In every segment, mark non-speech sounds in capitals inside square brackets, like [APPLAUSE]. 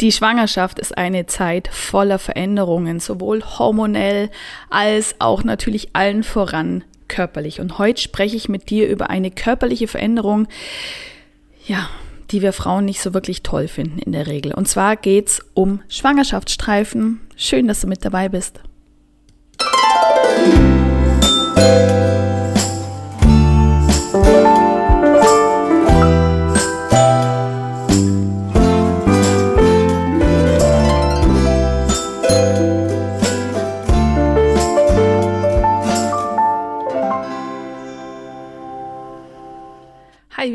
Die Schwangerschaft ist eine Zeit voller Veränderungen, sowohl hormonell als auch natürlich allen voran körperlich. Und heute spreche ich mit dir über eine körperliche Veränderung, ja, die wir Frauen nicht so wirklich toll finden in der Regel. Und zwar geht es um Schwangerschaftsstreifen. Schön, dass du mit dabei bist.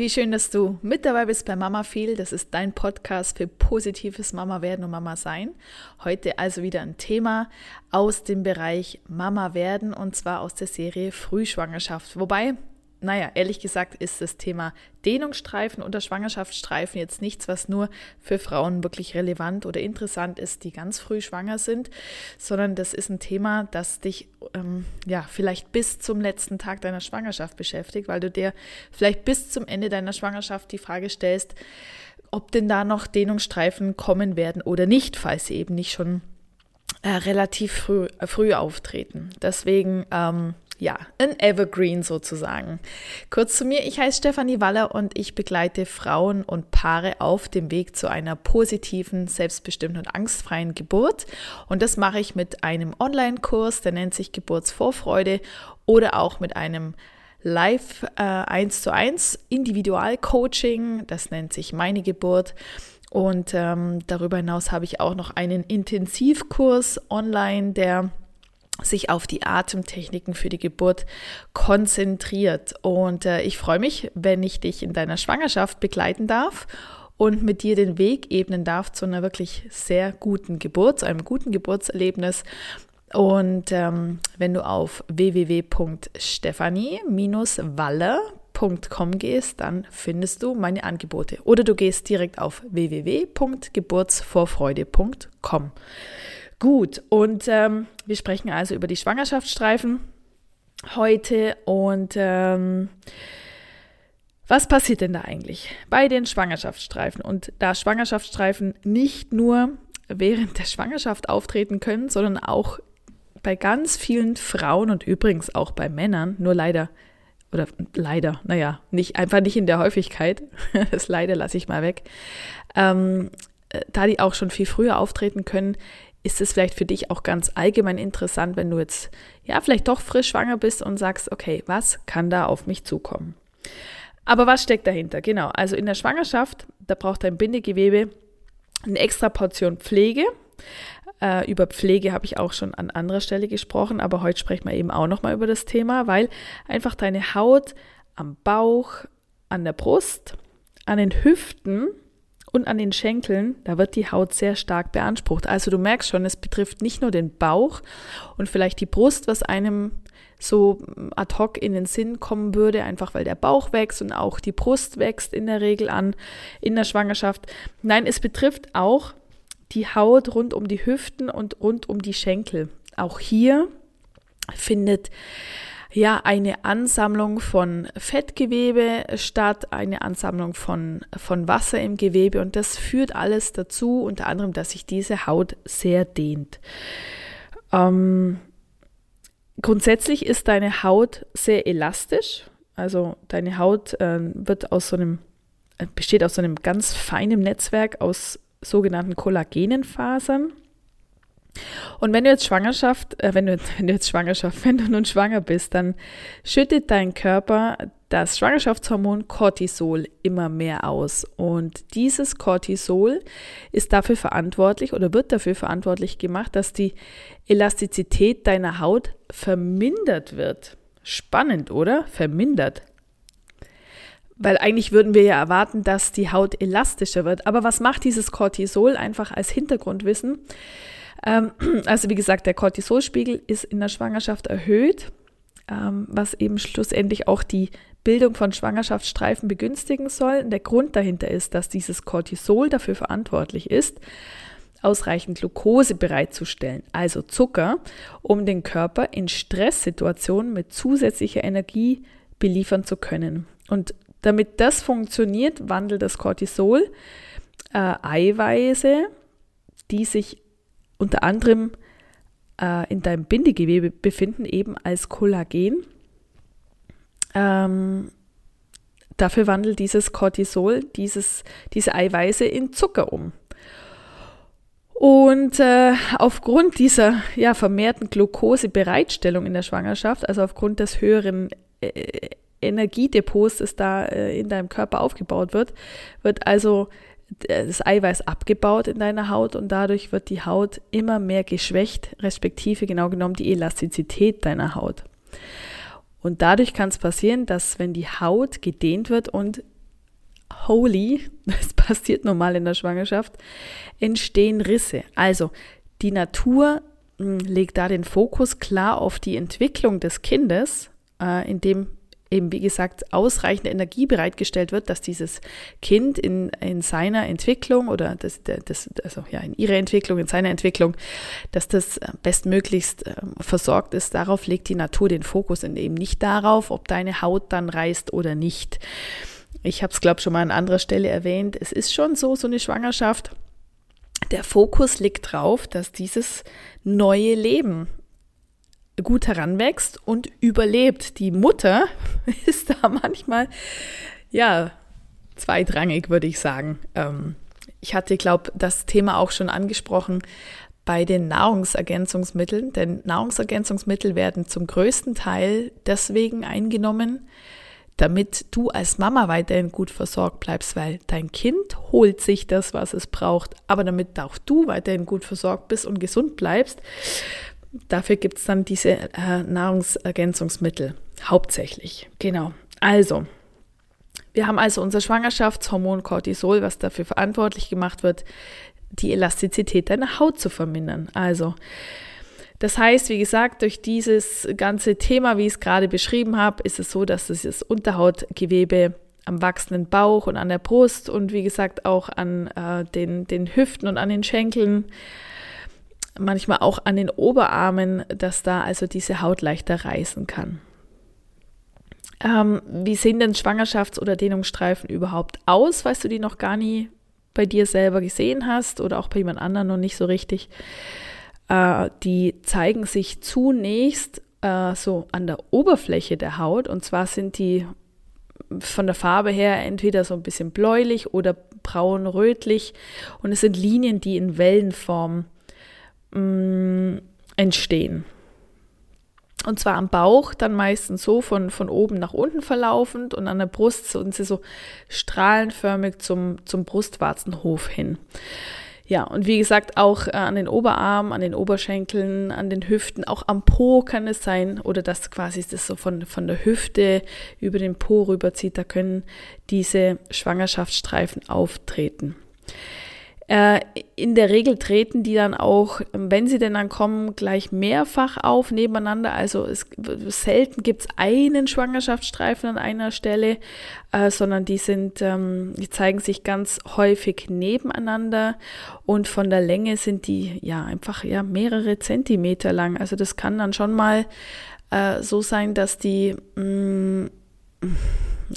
Wie schön, dass du mit dabei bist bei Mama Feel. Das ist dein Podcast für positives Mama werden und Mama sein. Heute also wieder ein Thema aus dem Bereich Mama werden und zwar aus der Serie Frühschwangerschaft. Wobei naja, ehrlich gesagt ist das Thema Dehnungsstreifen oder Schwangerschaftsstreifen jetzt nichts, was nur für Frauen wirklich relevant oder interessant ist, die ganz früh schwanger sind, sondern das ist ein Thema, das dich ähm, ja vielleicht bis zum letzten Tag deiner Schwangerschaft beschäftigt, weil du dir vielleicht bis zum Ende deiner Schwangerschaft die Frage stellst, ob denn da noch Dehnungsstreifen kommen werden oder nicht, falls sie eben nicht schon äh, relativ früh, äh, früh auftreten. Deswegen ähm, ja, ein Evergreen sozusagen. Kurz zu mir, ich heiße Stefanie Waller und ich begleite Frauen und Paare auf dem Weg zu einer positiven, selbstbestimmten und angstfreien Geburt. Und das mache ich mit einem Online-Kurs, der nennt sich Geburtsvorfreude oder auch mit einem Live äh, 1 zu 1 Individual-Coaching, das nennt sich Meine Geburt. Und ähm, darüber hinaus habe ich auch noch einen Intensivkurs online, der sich auf die Atemtechniken für die Geburt konzentriert. Und äh, ich freue mich, wenn ich dich in deiner Schwangerschaft begleiten darf und mit dir den Weg ebnen darf zu einer wirklich sehr guten Geburt, zu einem guten Geburtserlebnis. Und ähm, wenn du auf www.stefanie-walle.com gehst, dann findest du meine Angebote. Oder du gehst direkt auf www.geburtsvorfreude.com. Gut, und ähm, wir sprechen also über die Schwangerschaftsstreifen heute und ähm, was passiert denn da eigentlich bei den Schwangerschaftsstreifen? Und da Schwangerschaftsstreifen nicht nur während der Schwangerschaft auftreten können, sondern auch bei ganz vielen Frauen und übrigens auch bei Männern, nur leider oder leider, naja, nicht, einfach nicht in der Häufigkeit, [LAUGHS] das leider lasse ich mal weg, ähm, äh, da die auch schon viel früher auftreten können, ist es vielleicht für dich auch ganz allgemein interessant, wenn du jetzt ja vielleicht doch frisch schwanger bist und sagst, okay, was kann da auf mich zukommen? Aber was steckt dahinter? Genau, also in der Schwangerschaft, da braucht dein Bindegewebe eine extra Portion Pflege. Äh, über Pflege habe ich auch schon an anderer Stelle gesprochen, aber heute sprechen wir eben auch nochmal über das Thema, weil einfach deine Haut am Bauch, an der Brust, an den Hüften und an den Schenkeln, da wird die Haut sehr stark beansprucht. Also du merkst schon, es betrifft nicht nur den Bauch und vielleicht die Brust, was einem so ad hoc in den Sinn kommen würde, einfach weil der Bauch wächst und auch die Brust wächst in der Regel an in der Schwangerschaft. Nein, es betrifft auch die Haut rund um die Hüften und rund um die Schenkel. Auch hier findet ja eine Ansammlung von Fettgewebe statt, eine Ansammlung von, von Wasser im Gewebe und das führt alles dazu, unter anderem, dass sich diese Haut sehr dehnt. Ähm, grundsätzlich ist deine Haut sehr elastisch, also deine Haut äh, wird aus so einem, äh, besteht aus so einem ganz feinen Netzwerk aus sogenannten Kollagenenfasern. Und wenn du jetzt Schwangerschaft, äh, wenn, du, [LAUGHS] wenn du jetzt Schwangerschaft, wenn du nun schwanger bist, dann schüttet dein Körper das Schwangerschaftshormon Cortisol immer mehr aus. Und dieses Cortisol ist dafür verantwortlich oder wird dafür verantwortlich gemacht, dass die Elastizität deiner Haut vermindert wird. Spannend, oder? Vermindert. Weil eigentlich würden wir ja erwarten, dass die Haut elastischer wird. Aber was macht dieses Cortisol einfach als Hintergrundwissen? Ähm, [CLEARS THROAT] also wie gesagt, der Cortisolspiegel ist in der Schwangerschaft erhöht, ähm, was eben schlussendlich auch die Bildung von Schwangerschaftsstreifen begünstigen soll. Der Grund dahinter ist, dass dieses Cortisol dafür verantwortlich ist, ausreichend Glucose bereitzustellen, also Zucker, um den Körper in Stresssituationen mit zusätzlicher Energie beliefern zu können. Und damit das funktioniert, wandelt das Cortisol äh, Eiweiße die sich unter anderem äh, in deinem Bindegewebe befinden, eben als Kollagen. Ähm, dafür wandelt dieses Cortisol, dieses, diese Eiweiße in Zucker um. Und äh, aufgrund dieser ja, vermehrten Glukosebereitstellung in der Schwangerschaft, also aufgrund des höheren äh, Energiedepots, das da äh, in deinem Körper aufgebaut wird, wird also das Eiweiß abgebaut in deiner Haut und dadurch wird die Haut immer mehr geschwächt, respektive genau genommen die Elastizität deiner Haut. Und dadurch kann es passieren, dass wenn die Haut gedehnt wird und holy, [LAUGHS] das passiert normal in der Schwangerschaft, entstehen Risse. Also die Natur hm, legt da den Fokus klar auf die Entwicklung des Kindes, äh, indem eben, wie gesagt, ausreichende Energie bereitgestellt wird, dass dieses Kind in, in seiner Entwicklung oder das, das, also ja, in ihrer Entwicklung, in seiner Entwicklung, dass das äh, bestmöglichst äh, versorgt ist. Darauf legt die Natur den Fokus und eben nicht darauf, ob deine Haut dann reißt oder nicht. Ich habe es, glaube ich, schon mal an anderer Stelle erwähnt. Es ist schon so, so eine Schwangerschaft. Der Fokus liegt drauf, dass dieses neue Leben gut heranwächst und überlebt. Die Mutter [LAUGHS] ist da manchmal, ja, zweitrangig, würde ich sagen. Ähm, ich hatte, glaube das Thema auch schon angesprochen bei den Nahrungsergänzungsmitteln, denn Nahrungsergänzungsmittel werden zum größten Teil deswegen eingenommen, damit du als Mama weiterhin gut versorgt bleibst, weil dein Kind holt sich das, was es braucht, aber damit auch du weiterhin gut versorgt bist und gesund bleibst, Dafür gibt es dann diese äh, Nahrungsergänzungsmittel hauptsächlich. Genau. Also, wir haben also unser Schwangerschaftshormon Cortisol, was dafür verantwortlich gemacht wird, die Elastizität deiner Haut zu vermindern. Also, das heißt, wie gesagt, durch dieses ganze Thema, wie ich es gerade beschrieben habe, ist es so, dass das Unterhautgewebe am wachsenden Bauch und an der Brust und wie gesagt auch an äh, den, den Hüften und an den Schenkeln manchmal auch an den Oberarmen, dass da also diese Haut leichter reißen kann. Ähm, wie sehen denn Schwangerschafts- oder Dehnungsstreifen überhaupt aus, falls du die noch gar nie bei dir selber gesehen hast oder auch bei jemand anderem noch nicht so richtig? Äh, die zeigen sich zunächst äh, so an der Oberfläche der Haut und zwar sind die von der Farbe her entweder so ein bisschen bläulich oder braun-rötlich und es sind Linien, die in Wellenform mh, mm, entstehen. Und zwar am Bauch dann meistens so von, von oben nach unten verlaufend und an der Brust sind sie so strahlenförmig zum, zum Brustwarzenhof hin. Ja, und wie gesagt, auch äh, an den Oberarmen, an den Oberschenkeln, an den Hüften, auch am Po kann es sein, oder dass quasi das so von, von der Hüfte über den Po rüberzieht, da können diese Schwangerschaftsstreifen auftreten. Äh, in der Regel treten die dann auch, wenn sie denn dann kommen, gleich mehrfach auf nebeneinander. Also es, selten gibt es einen Schwangerschaftsstreifen an einer Stelle, äh, sondern die sind, ähm, die zeigen sich ganz häufig nebeneinander und von der Länge sind die ja einfach ja mehrere Zentimeter lang. Also das kann dann schon mal äh, so sein, dass die mh, mm,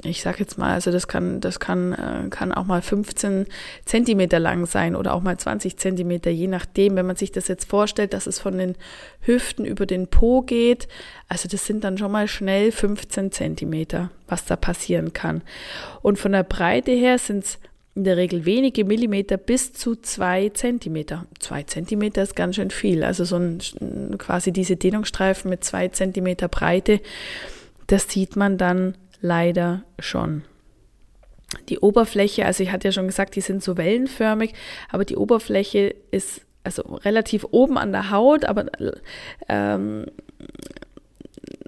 ich sage jetzt mal, also das kann, das kann, äh, kann auch mal 15 Zentimeter lang sein oder auch mal 20 Zentimeter, je nachdem, wenn man sich das jetzt vorstellt, dass es von den Hüften über den Po geht. Also das sind dann schon mal schnell 15 Zentimeter, was da passieren kann. Und von der Breite her sind es in der Regel wenige Millimeter bis zu zwei Zentimeter. Zwei Zentimeter ist ganz schön viel. Also so ein, quasi diese Dehnungsstreifen mit zwei Zentimeter Breite, das sieht man dann leider schon. Die Oberfläche, also ich hatte ja schon gesagt, die sind so wellenförmig, aber die Oberfläche ist also relativ oben an der Haut, aber ähm,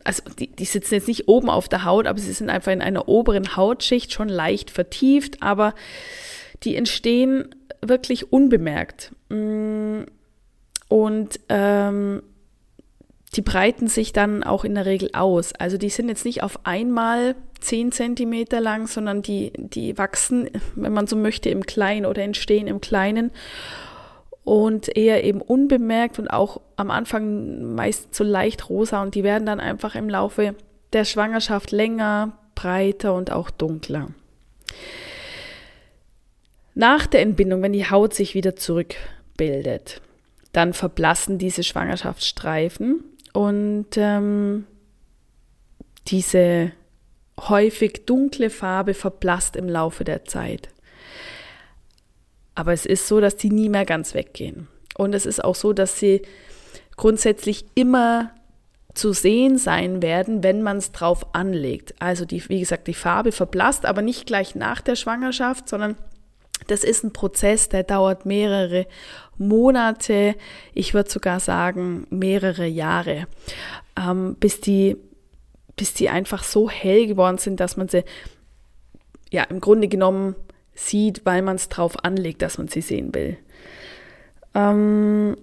also die, die sitzen jetzt nicht oben auf der Haut, aber sie sind einfach in einer oberen Hautschicht schon leicht vertieft, aber die entstehen wirklich unbemerkt. Mm, und ähm, die breiten sich dann auch in der Regel aus. Also die sind jetzt nicht auf einmal 10 Zentimeter lang, sondern die, die wachsen, wenn man so möchte, im Kleinen oder entstehen im Kleinen und eher eben unbemerkt und auch am Anfang meist so leicht rosa und die werden dann einfach im Laufe der Schwangerschaft länger, breiter und auch dunkler. Nach der Entbindung, wenn die Haut sich wieder zurück bildet. Dann verblassen diese Schwangerschaftsstreifen und ähm, diese häufig dunkle Farbe verblasst im Laufe der Zeit. Aber es ist so, dass die nie mehr ganz weggehen. Und es ist auch so, dass sie grundsätzlich immer zu sehen sein werden, wenn man es drauf anlegt. Also die, wie gesagt, die Farbe verblasst, aber nicht gleich nach der Schwangerschaft, sondern das ist ein Prozess, der dauert mehrere Monate, ich würde sogar sagen mehrere Jahre, ähm, bis, die, bis die einfach so hell geworden sind, dass man sie ja im Grunde genommen sieht, weil man es drauf anlegt, dass man sie sehen will. Ähm,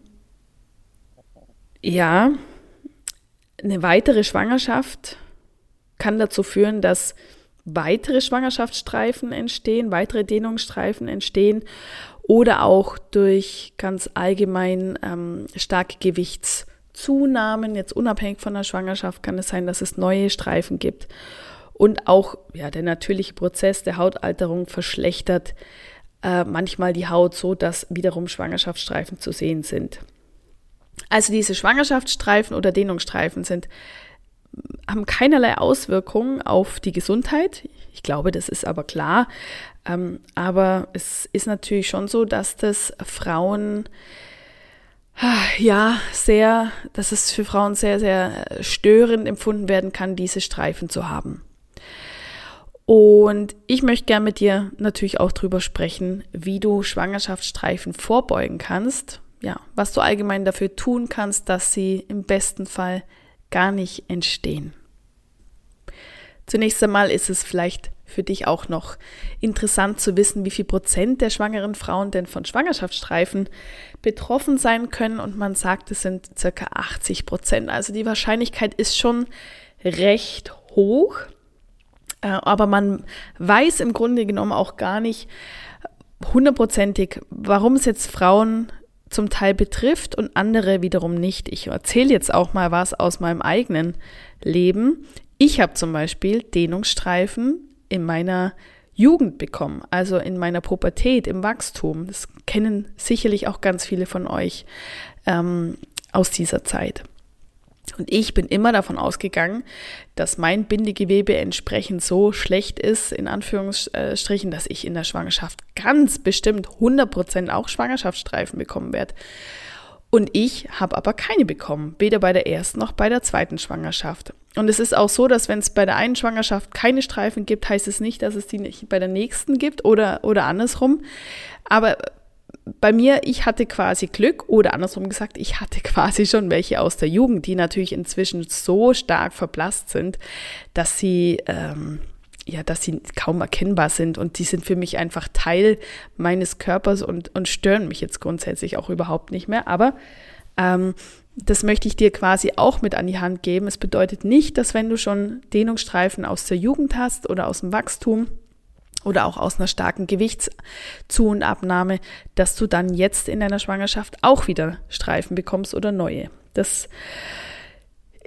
ja, eine weitere Schwangerschaft kann dazu führen, dass weitere Schwangerschaftsstreifen entstehen, weitere Dehnungsstreifen entstehen oder auch durch ganz allgemein ähm, starke Gewichtszunahmen, jetzt unabhängig von der Schwangerschaft, kann es sein, dass es neue Streifen gibt. Und auch ja, der natürliche Prozess der Hautalterung verschlechtert äh, manchmal die Haut so, dass wiederum Schwangerschaftsstreifen zu sehen sind. Also diese Schwangerschaftsstreifen oder Dehnungsstreifen sind haben keinerlei Auswirkungen auf die Gesundheit. Ich glaube, das ist aber klar. Ähm, aber es ist natürlich schon so, dass das Frauen ja sehr, dass es für Frauen sehr, sehr störend empfunden werden kann, diese Streifen zu haben. Und ich möchte gerne mit dir natürlich auch darüber sprechen, wie du Schwangerschaftsstreifen vorbeugen kannst. Ja, was du allgemein dafür tun kannst, dass sie im besten Fall gar nicht entstehen. Zunächst einmal ist es vielleicht für dich auch noch interessant zu wissen, wie viel Prozent der schwangeren Frauen denn von Schwangerschaftsstreifen betroffen sein können. Und man sagt, es sind circa 80 Prozent. Also die Wahrscheinlichkeit ist schon recht hoch. Äh, aber man weiß im Grunde genommen auch gar nicht hundertprozentig, warum es jetzt Frauen zum Teil betrifft und andere wiederum nicht. Ich erzähle jetzt auch mal was aus meinem eigenen Leben. Ich habe zum Beispiel Dehnungsstreifen in meiner Jugend bekommen, also in meiner Pubertät, im Wachstum. Das kennen sicherlich auch ganz viele von euch ähm, aus dieser Zeit. Und ich bin immer davon ausgegangen, dass mein Bindegewebe entsprechend so schlecht ist, in Anführungsstrichen, dass ich in der Schwangerschaft ganz bestimmt 100% auch Schwangerschaftsstreifen bekommen werde. Und ich habe aber keine bekommen, weder bei der ersten noch bei der zweiten Schwangerschaft. Und es ist auch so, dass wenn es bei der einen Schwangerschaft keine Streifen gibt, heißt es nicht, dass es die nicht bei der nächsten gibt oder, oder andersrum. Aber bei mir, ich hatte quasi Glück oder andersrum gesagt, ich hatte [LAUGHS] quasi schon welche aus der Jugend, die natürlich inzwischen so stark verblasst sind, dass sie ähm, ja, dass sie kaum erkennbar sind und die sind für mich einfach Teil meines Körpers und, und stören mich jetzt grundsätzlich auch überhaupt nicht mehr. Aber ähm, das möchte ich dir quasi auch mit an die Hand geben. Es bedeutet nicht, dass wenn du schon Dehnungsstreifen aus der Jugend hast oder aus dem Wachstum, oder auch aus einer starken Gewichtszu- und Abnahme, dass du dann jetzt in deiner Schwangerschaft auch wieder Streifen bekommst oder neue. Das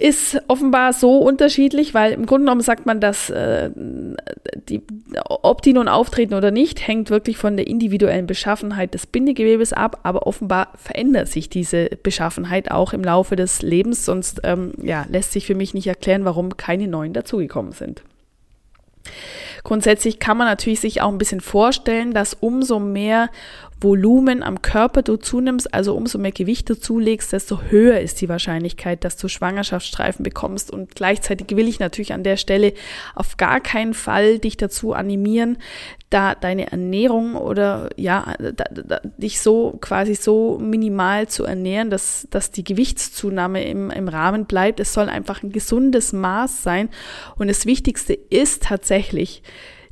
ist offenbar so unterschiedlich, weil im Grunde genommen sagt man, dass äh, die, ob die nun auftreten oder nicht, hängt wirklich von der individuellen Beschaffenheit des Bindegewebes ab, aber offenbar verändert sich diese Beschaffenheit auch im Laufe des Lebens, sonst ähm, ja, lässt sich für mich nicht erklären, warum keine neuen dazugekommen sind. Grundsätzlich kann man natürlich sich auch ein bisschen vorstellen, dass umso mehr Volumen am Körper du zunimmst, also umso mehr Gewicht du zulegst, desto höher ist die Wahrscheinlichkeit, dass du Schwangerschaftsstreifen bekommst. Und gleichzeitig will ich natürlich an der Stelle auf gar keinen Fall dich dazu animieren, da deine Ernährung oder ja, da, da, dich so quasi so minimal zu ernähren, dass, dass die Gewichtszunahme im, im Rahmen bleibt. Es soll einfach ein gesundes Maß sein. Und das Wichtigste ist tatsächlich,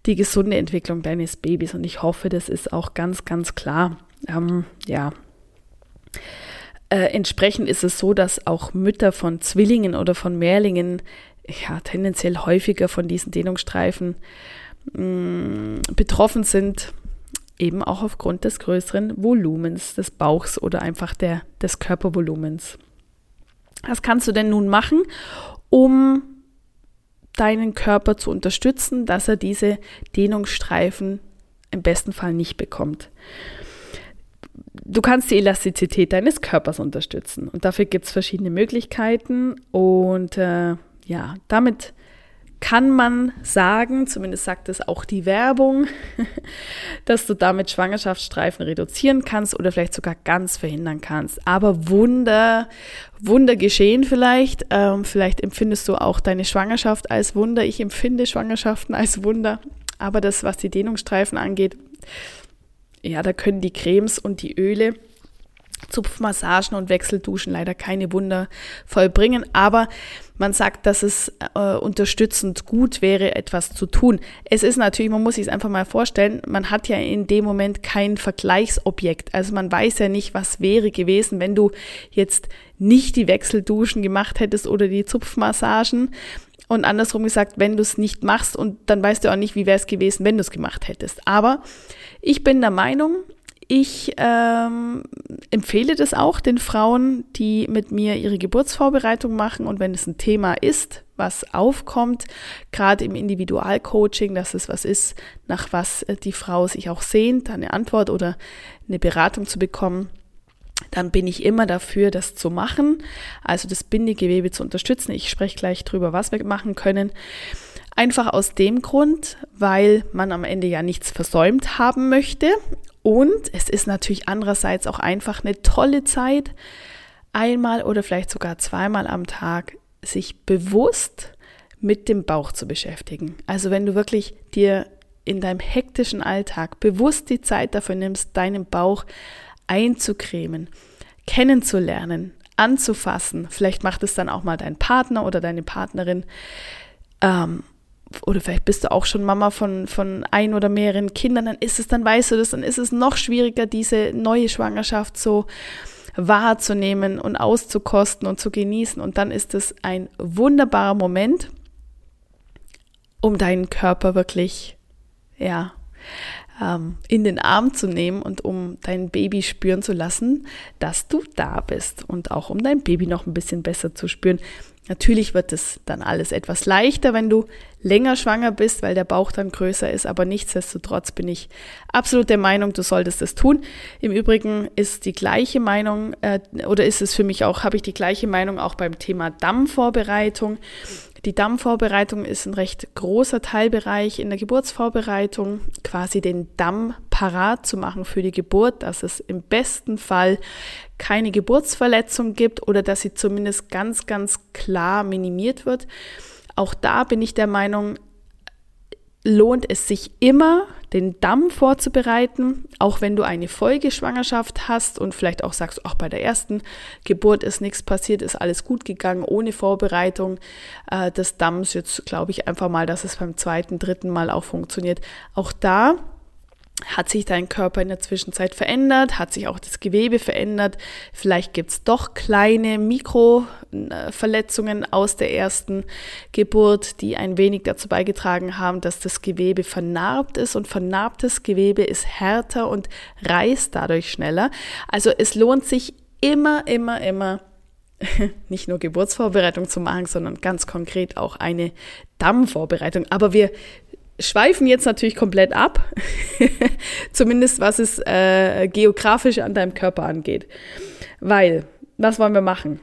die gesunde Entwicklung deines Babys. Und ich hoffe, das ist auch ganz, ganz klar. Ähm, ja. Äh, entsprechend ist es so, dass auch Mütter von Zwillingen oder von Mehrlingen ja tendenziell häufiger von diesen Dehnungsstreifen mh, mm, betroffen sind, eben auch aufgrund des größeren Volumens des Bauchs oder einfach der, des Körpervolumens. Was kannst du denn nun machen, um deinen Körper zu unterstützen, dass er diese Dehnungsstreifen im besten Fall nicht bekommt. du kannst die Elastizität deines Körpers unterstützen. Und dafür gibt es verschiedene Möglichkeiten. Und äh, ja, damit kann man sagen, zumindest sagt es auch die Werbung, [LAUGHS] dass du damit Schwangerschaftsstreifen reduzieren kannst oder vielleicht sogar ganz verhindern kannst. Aber Wunder, Wunder geschehen vielleicht. Ähm, vielleicht empfindest du auch deine Schwangerschaft als Wunder. Ich empfinde Schwangerschaften als Wunder. Aber das, was die Dehnungsstreifen angeht, ja, da können die Cremes und die Öle Zupfmassagen und Wechselduschen leider keine Wunder vollbringen, aber man sagt, dass es äh, unterstützend gut wäre, etwas zu tun. Es ist natürlich, man muss sich es einfach mal vorstellen, man hat ja in dem Moment kein Vergleichsobjekt. Also man weiß ja nicht, was wäre gewesen, wenn du jetzt nicht die Wechselduschen gemacht hättest oder die Zupfmassagen. Und andersrum gesagt, wenn du es nicht machst und dann weißt du auch nicht, wie wäre es gewesen, wenn du es gemacht hättest. Aber ich bin der Meinung, ich ähm, empfehle das auch den Frauen, die mit mir ihre Geburtsvorbereitung machen und wenn es ein Thema ist, was aufkommt, gerade im Individualcoaching, dass es was ist, nach was äh, die Frau sich auch sehnt, eine Antwort oder eine Beratung zu bekommen, dann bin ich immer dafür, das zu machen, also das Bindegewebe zu unterstützen. Ich spreche gleich drüber, was wir machen können. Einfach aus dem Grund, weil man am Ende ja nichts versäumt haben möchte und es ist natürlich andererseits auch einfach eine tolle Zeit, einmal oder vielleicht sogar zweimal am Tag sich bewusst mit dem Bauch zu beschäftigen. Also wenn du wirklich dir in deinem hektischen Alltag bewusst die Zeit dafür nimmst, deinen Bauch einzucremen, kennenzulernen, anzufassen, vielleicht macht es dann auch mal dein Partner oder deine Partnerin, ähm, oder vielleicht bist du auch schon Mama von, von ein oder mehreren Kindern, dann ist es, dann weißt du das, dann ist es noch schwieriger, diese neue Schwangerschaft so wahrzunehmen und auszukosten und zu genießen. Und dann ist es ein wunderbarer Moment, um deinen Körper wirklich, ja, ähm, in den Arm zu nehmen und um dein Baby spüren zu lassen, dass du da bist und auch um dein Baby noch ein bisschen besser zu spüren. Natürlich wird es dann alles etwas leichter, wenn du länger schwanger bist, weil der Bauch dann größer ist, aber nichtsdestotrotz bin ich absolut der Meinung, du solltest es tun. Im Übrigen ist die gleiche Meinung äh, oder ist es für mich auch, habe ich die gleiche Meinung auch beim Thema Dammvorbereitung. Die Dammvorbereitung ist ein recht großer Teilbereich in der Geburtsvorbereitung, quasi den Damm parat zu machen für die Geburt, dass es im besten Fall keine Geburtsverletzung gibt oder dass sie zumindest ganz, ganz klar minimiert wird. Auch da bin ich der Meinung, lohnt es sich immer, den Damm vorzubereiten, auch wenn du eine Folgeschwangerschaft hast und vielleicht auch sagst, auch bei der ersten Geburt ist nichts passiert, ist alles gut gegangen, ohne Vorbereitung äh, des Damms. Jetzt glaube ich einfach mal, dass es beim zweiten, dritten Mal auch funktioniert. Auch da hat sich dein Körper in der Zwischenzeit verändert? Hat sich auch das Gewebe verändert? Vielleicht gibt es doch kleine Mikroverletzungen aus der ersten Geburt, die ein wenig dazu beigetragen haben, dass das Gewebe vernarbt ist. Und vernarbtes Gewebe ist härter und reißt dadurch schneller. Also es lohnt sich immer, immer, immer [LAUGHS] nicht nur Geburtsvorbereitung zu machen, sondern ganz konkret auch eine Dammvorbereitung. Aber wir schweifen jetzt natürlich komplett ab, [LAUGHS] zumindest was es äh, geografisch an deinem Körper angeht. Weil, was wollen wir machen?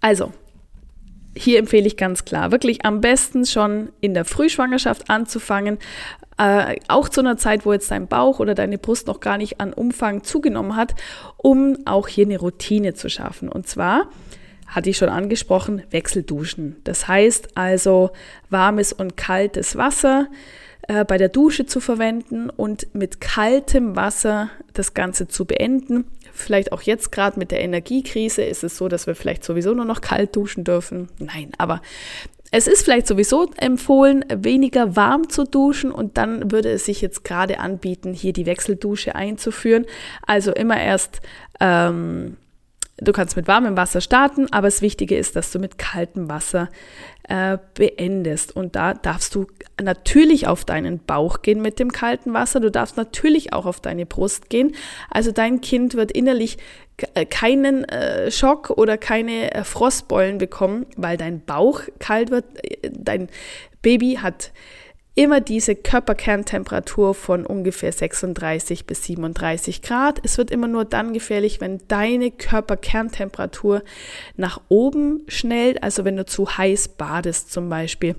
Also, hier empfehle ich ganz klar, wirklich am besten schon in der Frühschwangerschaft anzufangen, äh, auch zu einer Zeit, wo jetzt dein Bauch oder deine Brust noch gar nicht an Umfang zugenommen hat, um auch hier eine Routine zu schaffen. Und zwar hatte ich schon angesprochen, Wechselduschen. Das heißt also warmes und kaltes Wasser äh, bei der Dusche zu verwenden und mit kaltem Wasser das Ganze zu beenden. Vielleicht auch jetzt gerade mit der Energiekrise ist es so, dass wir vielleicht sowieso nur noch kalt duschen dürfen. Nein, aber es ist vielleicht sowieso empfohlen, weniger warm zu duschen und dann würde es sich jetzt gerade anbieten, hier die Wechseldusche einzuführen. Also immer erst ähm, Du kannst mit warmem Wasser starten, aber das Wichtige ist, dass du mit kaltem Wasser äh, beendest. Und da darfst du natürlich auf deinen Bauch gehen mit dem kalten Wasser. Du darfst natürlich auch auf deine Brust gehen. Also dein Kind wird innerlich äh, keinen äh, Schock oder keine äh, Frostbeulen bekommen, weil dein Bauch kalt wird. Dein Baby hat immer diese Körperkerntemperatur von ungefähr 36 bis 37 Grad. Es wird immer nur dann gefährlich, wenn deine Körperkerntemperatur nach oben schnellt, also wenn du zu heiß badest zum Beispiel.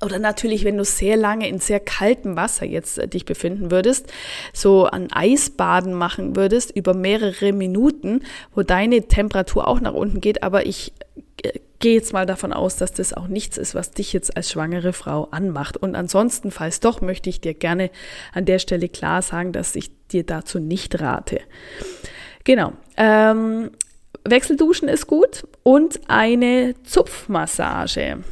Oder natürlich, wenn du sehr lange in sehr kaltem Wasser jetzt äh, dich befinden würdest, so an Eisbaden machen würdest über mehrere Minuten, wo deine Temperatur auch nach unten geht. Aber ich gehe jetzt mal davon aus, dass das auch nichts ist, was dich jetzt als schwangere Frau anmacht. Und ansonsten, falls doch, möchte ich dir gerne an der Stelle klar sagen, dass ich dir dazu nicht rate. Genau. Ähm, Wechselduschen ist gut und eine Zupfmassage.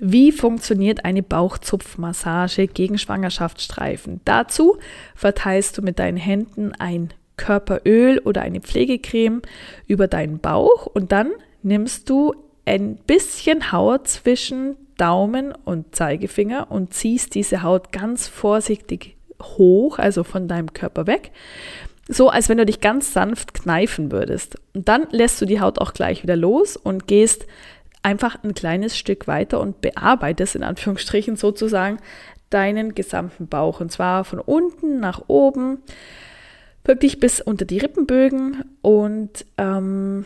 Wie funktioniert eine Bauchzupfmassage gegen Schwangerschaftsstreifen? Dazu verteilst du mit deinen Händen ein Körperöl oder eine Pflegecreme über deinen Bauch und dann nimmst du ein bisschen Haut zwischen Daumen und Zeigefinger und ziehst diese Haut ganz vorsichtig hoch, also von deinem Körper weg, so als wenn du dich ganz sanft kneifen würdest. Und dann lässt du die Haut auch gleich wieder los und gehst einfach ein kleines Stück weiter und bearbeitest in Anführungsstrichen sozusagen deinen gesamten Bauch. Und zwar von unten nach oben, wirklich bis unter die Rippenbögen und ähm,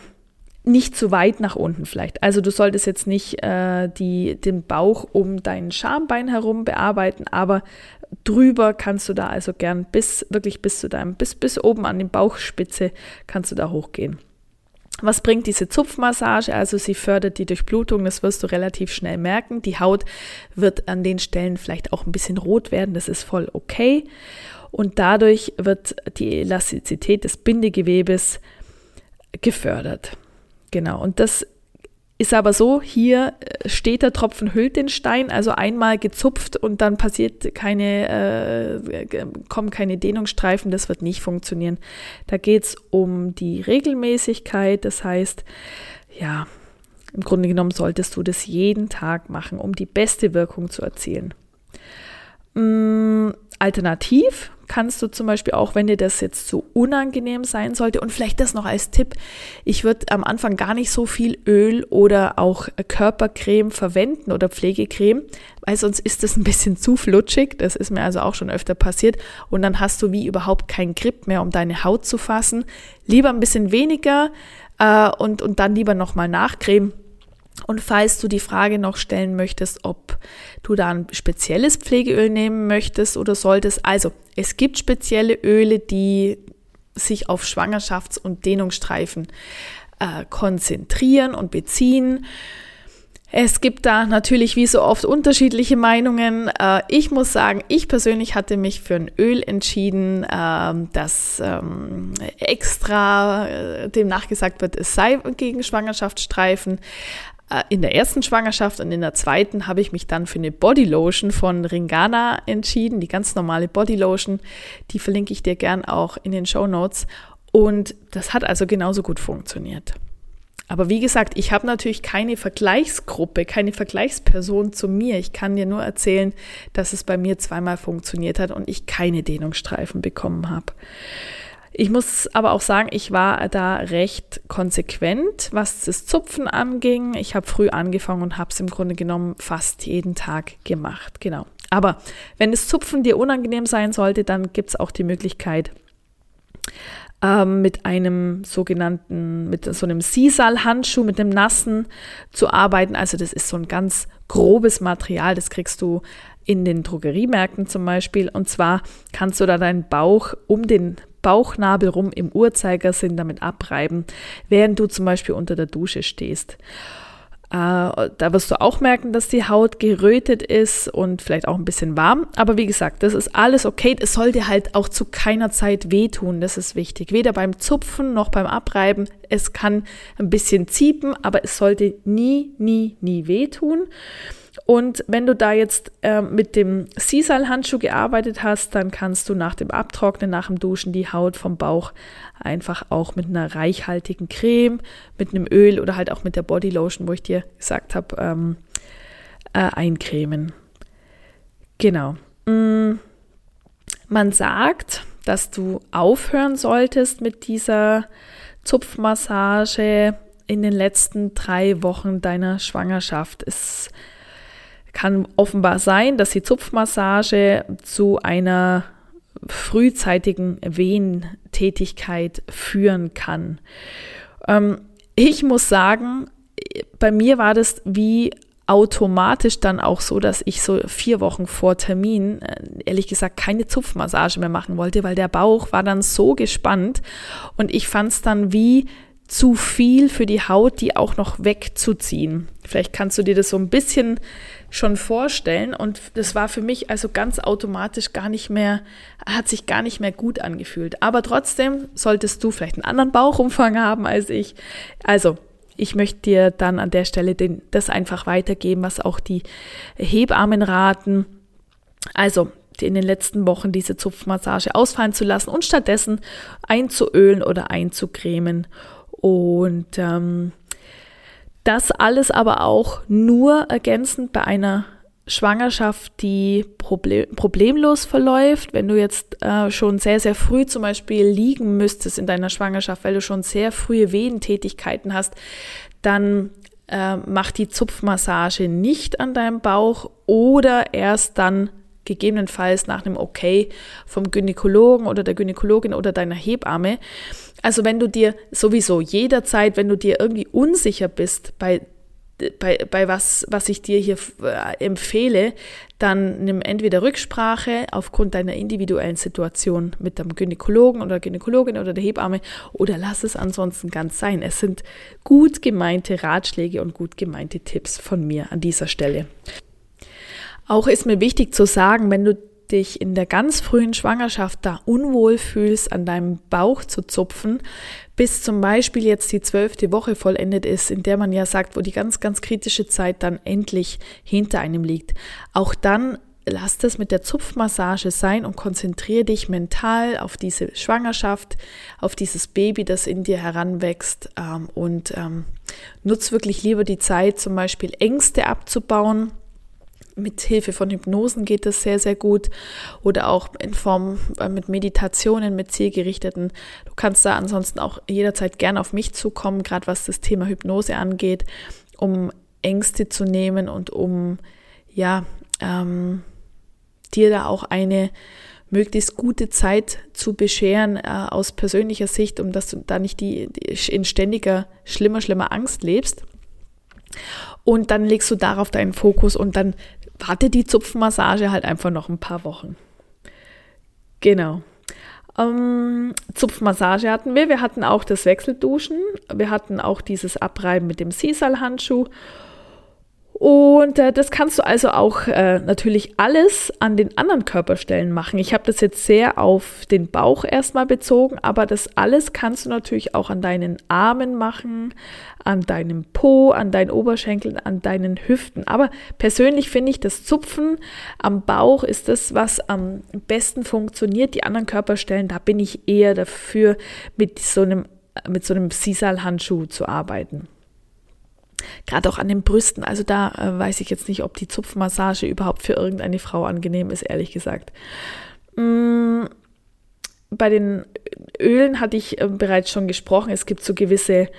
nicht zu weit nach unten vielleicht. Also du solltest jetzt nicht äh, die, den Bauch um dein Schambein herum bearbeiten, aber drüber kannst du da also gern bis wirklich bis zu deinem, bis, bis oben an die Bauchspitze kannst du da hochgehen. Was bringt diese Zupfmassage? Also sie fördert die Durchblutung, das wirst du relativ schnell merken. Die Haut wird an den Stellen vielleicht auch ein bisschen rot werden, das ist voll okay. Und dadurch wird die Elastizität des Bindegewebes gefördert. Genau, und das ist aber so, hier äh, steht der Tropfen hüllt den Stein, also einmal gezupft und dann passiert keine, äh, kommen keine Dehnungsstreifen, das wird nicht funktionieren. Da geht es um die Regelmäßigkeit, das heißt, ja, im Grunde genommen solltest du das jeden Tag machen, um die beste Wirkung zu erzielen. Mm, alternativ kannst du zum Beispiel auch, wenn dir das jetzt zu unangenehm sein sollte, und vielleicht das noch als Tipp, ich würde am Anfang gar nicht so viel Öl oder auch Körpercreme verwenden oder Pflegecreme, weil sonst ist das ein bisschen zu flutschig. Das ist mir also auch schon öfter passiert. Und dann hast du wie überhaupt keinen Grip mehr, um deine Haut zu fassen. Lieber ein bisschen weniger äh, und, und dann lieber nochmal nachcremen und falls du die Frage noch stellen möchtest, ob du da ein spezielles Pflegeöl nehmen möchtest oder solltest, also es gibt spezielle Öle, die sich auf Schwangerschafts- und Dehnungsstreifen äh, konzentrieren und beziehen. Es gibt da natürlich wie so oft unterschiedliche Meinungen. Äh, ich muss sagen, ich persönlich hatte mich für ein Öl entschieden, äh, das ähm, extra äh, dem nachgesagt wird, es sei gegen Schwangerschaftsstreifen. Äh, in der ersten Schwangerschaft und in der zweiten habe ich mich dann für eine Bodylotion von Ringana entschieden, die ganz normale Bodylotion. Die verlinke ich dir gern auch in den Show Notes. Und das hat also genauso gut funktioniert. Aber wie gesagt, ich habe natürlich keine Vergleichsgruppe, keine Vergleichsperson zu mir. Ich kann dir nur erzählen, dass es bei mir zweimal funktioniert hat und ich keine Dehnungsstreifen bekommen habe. Ich muss aber auch sagen, ich war da recht konsequent, was das Zupfen anging. Ich habe früh angefangen und habe es im Grunde genommen fast jeden Tag gemacht. Genau. Aber wenn das Zupfen dir unangenehm sein sollte, dann gibt es auch die Möglichkeit, ähm, mit einem sogenannten, mit so einem Sisal-Handschuh, mit einem nassen zu arbeiten. Also das ist so ein ganz grobes Material, das kriegst du in den Drogeriemärkten zum Beispiel. Und zwar kannst du da deinen Bauch um den Bauchnabel rum im Uhrzeigersinn damit abreiben, während du zum Beispiel unter der Dusche stehst. Äh, da wirst du auch merken, dass die Haut gerötet ist und vielleicht auch ein bisschen warm. Aber wie gesagt, das ist alles okay. Es sollte halt auch zu keiner Zeit wehtun. Das ist wichtig. Weder beim Zupfen noch beim Abreiben. Es kann ein bisschen ziepen, aber es sollte nie, nie, nie wehtun. Und wenn du da jetzt äh, mit dem Sisal-Handschuh gearbeitet hast, dann kannst du nach dem Abtrocknen, nach dem Duschen die Haut vom Bauch einfach auch mit einer reichhaltigen Creme, mit einem Öl oder halt auch mit der Bodylotion, wo ich dir gesagt habe, ähm, äh, eincremen. Genau. Mm, man sagt, dass du aufhören solltest mit dieser Zupfmassage in den letzten drei Wochen deiner Schwangerschaft. Es kann offenbar sein, dass die Zupfmassage zu einer frühzeitigen Wehentätigkeit führen kann. Ähm, ich muss sagen, bei mir war das wie automatisch dann auch so, dass ich so vier Wochen vor Termin, äh, ehrlich gesagt, keine Zupfmassage mehr machen wollte, weil der Bauch war dann so gespannt und ich fand es dann wie zu viel für die Haut, die auch noch wegzuziehen. Vielleicht kannst du dir das so ein bisschen schon vorstellen und das war für mich also ganz automatisch gar nicht mehr, hat sich gar nicht mehr gut angefühlt. Aber trotzdem solltest du vielleicht einen anderen Bauchumfang haben als ich. Also ich möchte dir dann an der Stelle den, das einfach weitergeben, was auch die Hebammen raten. Also in den letzten Wochen diese Zupfmassage ausfallen zu lassen und stattdessen einzuölen oder einzucremen. Und ähm, das alles aber auch nur ergänzend bei einer Schwangerschaft, die problem problemlos verläuft, wenn du jetzt äh, schon sehr, sehr früh zum Beispiel liegen müsstest in deiner Schwangerschaft, weil du schon sehr frühe Wehentätigkeiten hast, dann äh, mach die Zupfmassage nicht an deinem Bauch oder erst dann gegebenenfalls nach einem Okay vom Gynäkologen oder der Gynäkologin oder deiner Hebamme. Also wenn du dir sowieso jederzeit, wenn du dir irgendwie unsicher bist bei bei, bei was, was ich dir hier äh, empfehle, dann nimm entweder Rücksprache aufgrund deiner individuellen Situation mit dem Gynäkologen oder Gynäkologin oder der Hebamme oder lass es ansonsten ganz sein. Es sind gut gemeinte Ratschläge und gut gemeinte Tipps von mir an dieser Stelle. Auch ist mir wichtig zu sagen, wenn du dich in der ganz frühen Schwangerschaft da unwohl fühlst, an deinem Bauch zu zupfen, bis zum Beispiel jetzt die zwölfte Woche vollendet ist, in der man ja sagt, wo die ganz, ganz kritische Zeit dann endlich hinter einem liegt. Auch dann lass das mit der Zupfmassage sein und konzentriere dich mental auf diese Schwangerschaft, auf dieses Baby, das in dir heranwächst ähm, und ähm, nutz wirklich lieber die Zeit, zum Beispiel Ängste abzubauen mit Hilfe von Hypnosen geht das sehr, sehr gut oder auch in Form äh, mit Meditationen, mit zielgerichteten. Du kannst da ansonsten auch jederzeit gerne auf mich zukommen, gerade was das Thema Hypnose angeht, um Ängste zu nehmen und um, ja, ähm, dir da auch eine möglichst gute Zeit zu bescheren äh, aus persönlicher Sicht, um dass du da nicht die, die in ständiger, schlimmer, schlimmer Angst lebst. Und dann legst du darauf deinen Fokus und dann warte die Zupfmassage halt einfach noch ein paar Wochen. Genau. Ähm, Zupfmassage hatten wir. Wir hatten auch das Wechselduschen. Wir hatten auch dieses Abreiben mit dem Sisal-Handschuh. Und äh, das kannst du also auch äh, natürlich alles an den anderen Körperstellen machen. Ich habe das jetzt sehr auf den Bauch erstmal bezogen, aber das alles kannst du natürlich auch an deinen Armen machen, an deinem Po, an deinen Oberschenkeln, an deinen Hüften. Aber persönlich finde ich, das Zupfen am Bauch ist das, was am besten funktioniert. Die anderen Körperstellen, da bin ich eher dafür, mit so einem, mit so einem Sisal-Handschuh zu arbeiten. Gerade auch an den Brüsten. Also da äh, weiß ich jetzt nicht, ob die Zupfmassage überhaupt für irgendeine Frau angenehm ist, ehrlich gesagt. Mm, bei den Ölen hatte ich äh, bereits schon gesprochen. Es gibt so gewisse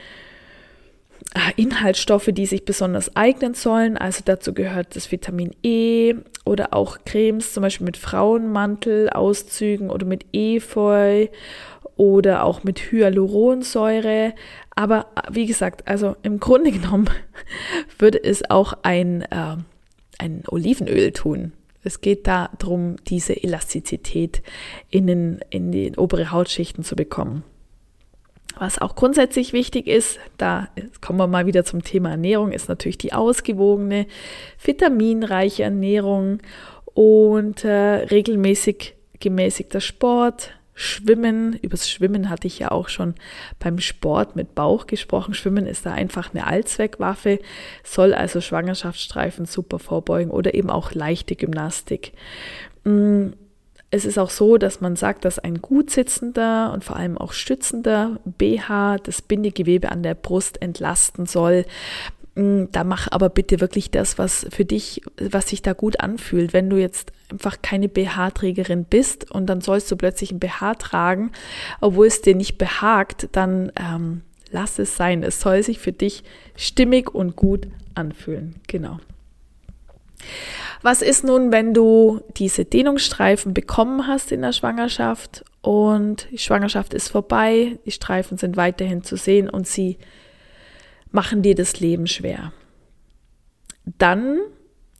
äh, Inhaltsstoffe, die sich besonders eignen sollen. Also dazu gehört das Vitamin E oder auch Cremes, zum Beispiel mit Frauenmantelauszügen oder mit Efeu oder auch mit Hyaluronsäure. Aber wie gesagt, also im Grunde genommen [LAUGHS] würde es auch ein, äh, ein Olivenöl tun. Es geht darum, diese Elastizität in, den, in die obere Hautschichten zu bekommen. Was auch grundsätzlich wichtig ist, da kommen wir mal wieder zum Thema Ernährung, ist natürlich die ausgewogene, vitaminreiche Ernährung und äh, regelmäßig gemäßigter Sport, Schwimmen, übers Schwimmen hatte ich ja auch schon beim Sport mit Bauch gesprochen. Schwimmen ist da einfach eine Allzweckwaffe, soll also Schwangerschaftsstreifen super vorbeugen oder eben auch leichte Gymnastik. Mm, es ist auch so, dass man sagt, dass ein gut sitzender und vor allem auch stützender BH das Bindegewebe an der Brust entlasten soll. Da mach aber bitte wirklich das, was für dich, was sich da gut anfühlt. Wenn du jetzt einfach keine BH-Trägerin bist und dann sollst du plötzlich ein BH tragen, obwohl es dir nicht behagt, dann ähm, lass es sein. Es soll sich für dich stimmig und gut anfühlen. Genau. Was ist nun, wenn du diese Dehnungsstreifen bekommen hast in der Schwangerschaft und die Schwangerschaft ist vorbei, die Streifen sind weiterhin zu sehen und sie machen dir das Leben schwer? Dann,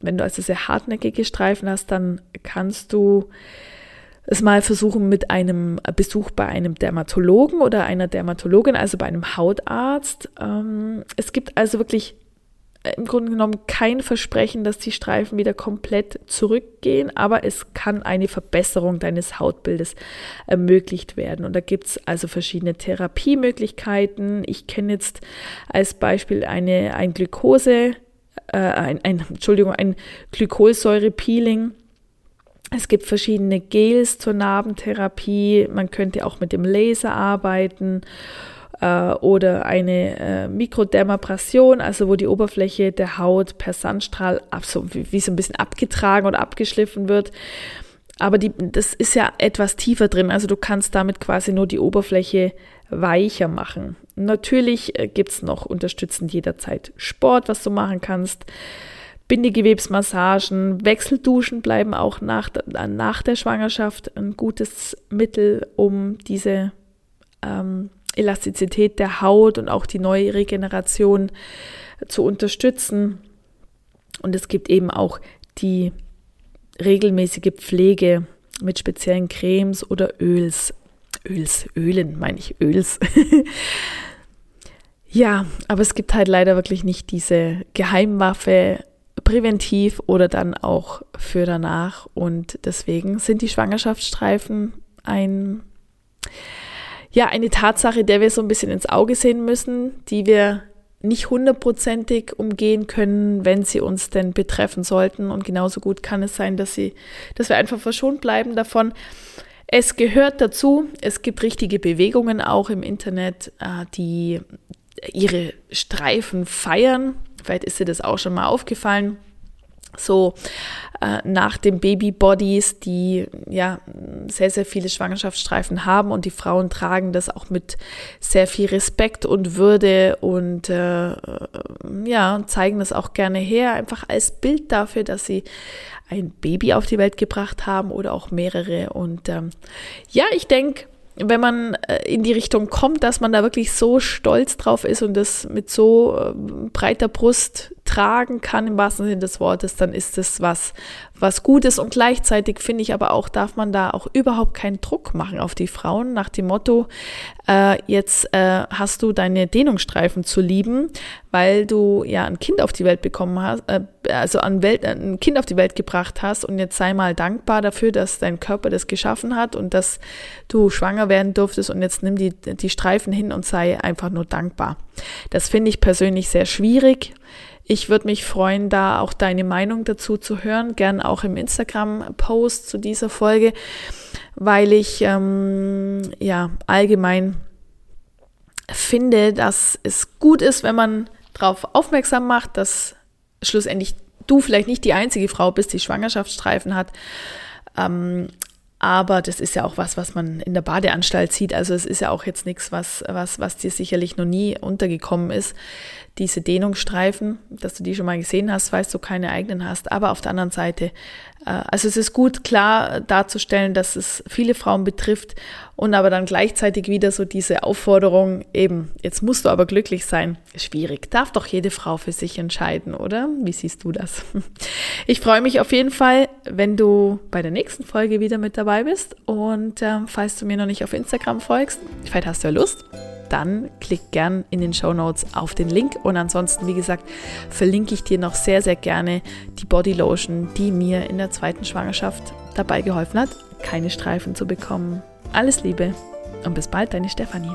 wenn du also sehr hartnäckige Streifen hast, dann kannst du es mal versuchen mit einem Besuch bei einem Dermatologen oder einer Dermatologin, also bei einem Hautarzt. Ähm, es gibt also wirklich im Grunde genommen kein Versprechen, dass die Streifen wieder komplett zurückgehen, aber es kann eine Verbesserung deines Hautbildes ermöglicht werden. Und da gibt es also verschiedene Therapiemöglichkeiten. Ich kenne jetzt als Beispiel eine, ein Glukose, äh, ein, ein, Entschuldigung, ein Glykolsäure-Peeling es gibt verschiedene Gels zur Narbentherapie. Man könnte auch mit dem Laser arbeiten äh, oder eine äh, Mikrodermabrasion, also wo die Oberfläche der Haut per Sandstrahl ab, so, wie, wie so ein bisschen abgetragen oder abgeschliffen wird. Aber die, das ist ja etwas tiefer drin, also du kannst damit quasi nur die Oberfläche weicher machen. Natürlich äh, gibt es noch unterstützend jederzeit Sport, was du machen kannst. Bindegewebsmassagen, Wechselduschen bleiben auch nach, nach der Schwangerschaft ein gutes Mittel, um diese ähm, Elastizität der Haut und auch die neue Regeneration zu unterstützen. Und es gibt eben auch die regelmäßige Pflege mit speziellen Cremes oder Öls. Öls, Ölen meine ich, Öls. [LAUGHS] ja, aber es gibt halt leider wirklich nicht diese Geheimwaffe, präventiv oder dann auch für danach. Und deswegen sind die Schwangerschaftsstreifen ein, ja, eine Tatsache, der wir so ein bisschen ins Auge sehen müssen, die wir nicht hundertprozentig umgehen können, wenn sie uns denn betreffen sollten. Und genauso gut kann es sein, dass sie, dass wir einfach verschont bleiben davon. Es gehört dazu. Es gibt richtige Bewegungen auch im Internet, äh, die ihre Streifen feiern. Vielleicht ist dir das auch schon mal aufgefallen. So äh, nach den Babybodies, die ja sehr, sehr viele Schwangerschaftsstreifen haben und die Frauen tragen das auch mit sehr viel Respekt und Würde und äh, ja, zeigen das auch gerne her, einfach als Bild dafür, dass sie ein Baby auf die Welt gebracht haben oder auch mehrere. Und ähm, ja, ich denke, wenn man äh, in die Richtung kommt, dass man da wirklich so stolz drauf ist und das mit so äh, breiter Brust tragen kann, im wahrsten Sinne des Wortes, dann ist das was, was Gutes. Und gleichzeitig finde ich aber auch, darf man da auch überhaupt keinen Druck machen auf die Frauen nach dem Motto, äh, jetzt äh, hast du deine Dehnungsstreifen zu lieben, weil du ja ein Kind auf die Welt bekommen hast, äh, also ein, Welt, ein Kind auf die Welt gebracht hast und jetzt sei mal dankbar dafür, dass dein Körper das geschaffen hat und dass du schwanger werden durftest und jetzt nimm die, die Streifen hin und sei einfach nur dankbar. Das finde ich persönlich sehr schwierig. Ich würde mich freuen, da auch deine Meinung dazu zu hören, gern auch im Instagram-Post zu dieser Folge, weil ich ähm, ja allgemein finde, dass es gut ist, wenn man darauf aufmerksam macht, dass schlussendlich du vielleicht nicht die einzige Frau bist, die Schwangerschaftsstreifen hat. Ähm, aber das ist ja auch was, was man in der Badeanstalt sieht. Also es ist ja auch jetzt nichts, was, was, was dir sicherlich noch nie untergekommen ist diese Dehnungsstreifen, dass du die schon mal gesehen hast, falls du keine eigenen hast. Aber auf der anderen Seite, äh, also es ist gut klar darzustellen, dass es viele Frauen betrifft und aber dann gleichzeitig wieder so diese Aufforderung, eben, jetzt musst du aber glücklich sein. Schwierig. Darf doch jede Frau für sich entscheiden, oder? Wie siehst du das? [LAUGHS] Ich freue mich auf jeden Fall, wenn du bei der nächsten Folge wieder mit dabei bist und äh, falls du mir noch nicht auf Instagram folgst, vielleicht hast du ja Lust dann klick gern in den Show Notes auf den Link. Und ansonsten, wie gesagt, verlinke ich dir noch sehr, sehr gerne die Body Lotion, die mir in der zweiten Schwangerschaft dabei geholfen hat, keine Streifen zu bekommen. Alles Liebe und bis bald, deine Stefanie.